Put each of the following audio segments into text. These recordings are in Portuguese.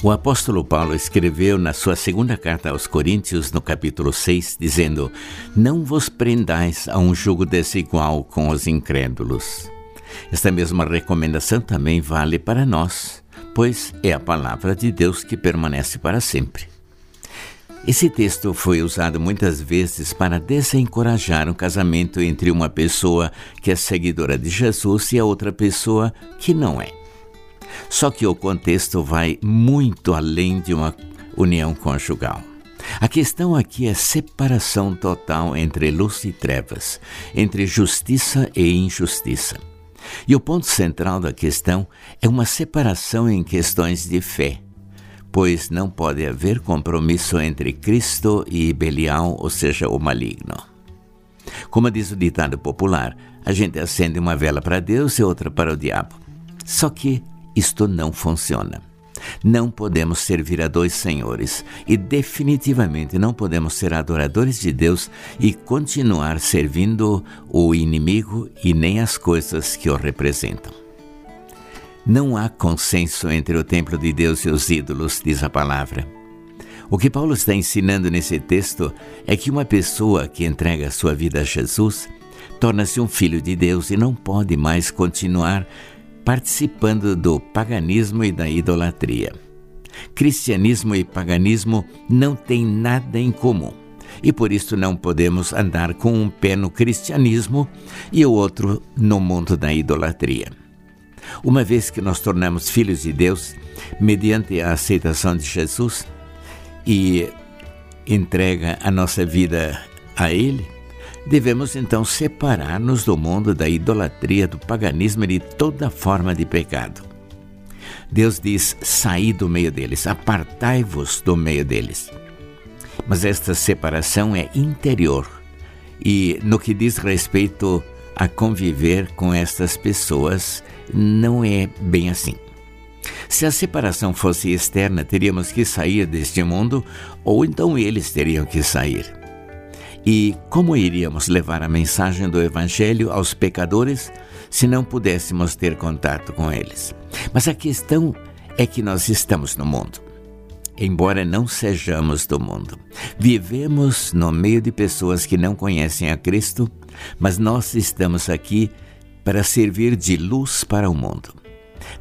O apóstolo Paulo escreveu na sua segunda carta aos Coríntios, no capítulo 6, dizendo: Não vos prendais a um jugo desigual com os incrédulos. Esta mesma recomendação também vale para nós, pois é a palavra de Deus que permanece para sempre. Esse texto foi usado muitas vezes para desencorajar um casamento entre uma pessoa que é seguidora de Jesus e a outra pessoa que não é. Só que o contexto vai muito além de uma união conjugal. A questão aqui é separação total entre luz e trevas, entre justiça e injustiça. E o ponto central da questão é uma separação em questões de fé, pois não pode haver compromisso entre Cristo e Belial, ou seja, o maligno. Como diz o ditado popular, a gente acende uma vela para Deus e outra para o diabo. Só que isto não funciona. Não podemos servir a dois senhores e definitivamente não podemos ser adoradores de Deus e continuar servindo o inimigo e nem as coisas que o representam. Não há consenso entre o templo de Deus e os ídolos, diz a palavra. O que Paulo está ensinando nesse texto é que uma pessoa que entrega sua vida a Jesus torna-se um filho de Deus e não pode mais continuar participando do paganismo e da idolatria. Cristianismo e paganismo não têm nada em comum e por isso não podemos andar com um pé no cristianismo e o outro no mundo da idolatria. Uma vez que nós tornamos filhos de Deus, mediante a aceitação de Jesus e entrega a nossa vida a Ele, Devemos então separar-nos do mundo da idolatria, do paganismo e de toda forma de pecado. Deus diz: saí do meio deles, apartai-vos do meio deles. Mas esta separação é interior e, no que diz respeito a conviver com estas pessoas, não é bem assim. Se a separação fosse externa, teríamos que sair deste mundo, ou então eles teriam que sair. E como iríamos levar a mensagem do Evangelho aos pecadores se não pudéssemos ter contato com eles? Mas a questão é que nós estamos no mundo. Embora não sejamos do mundo, vivemos no meio de pessoas que não conhecem a Cristo, mas nós estamos aqui para servir de luz para o mundo.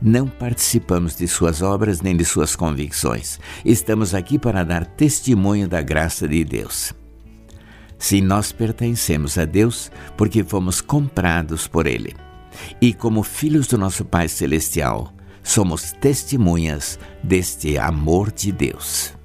Não participamos de suas obras nem de suas convicções. Estamos aqui para dar testemunho da graça de Deus. Sim, nós pertencemos a Deus porque fomos comprados por Ele. E como filhos do nosso Pai Celestial, somos testemunhas deste amor de Deus.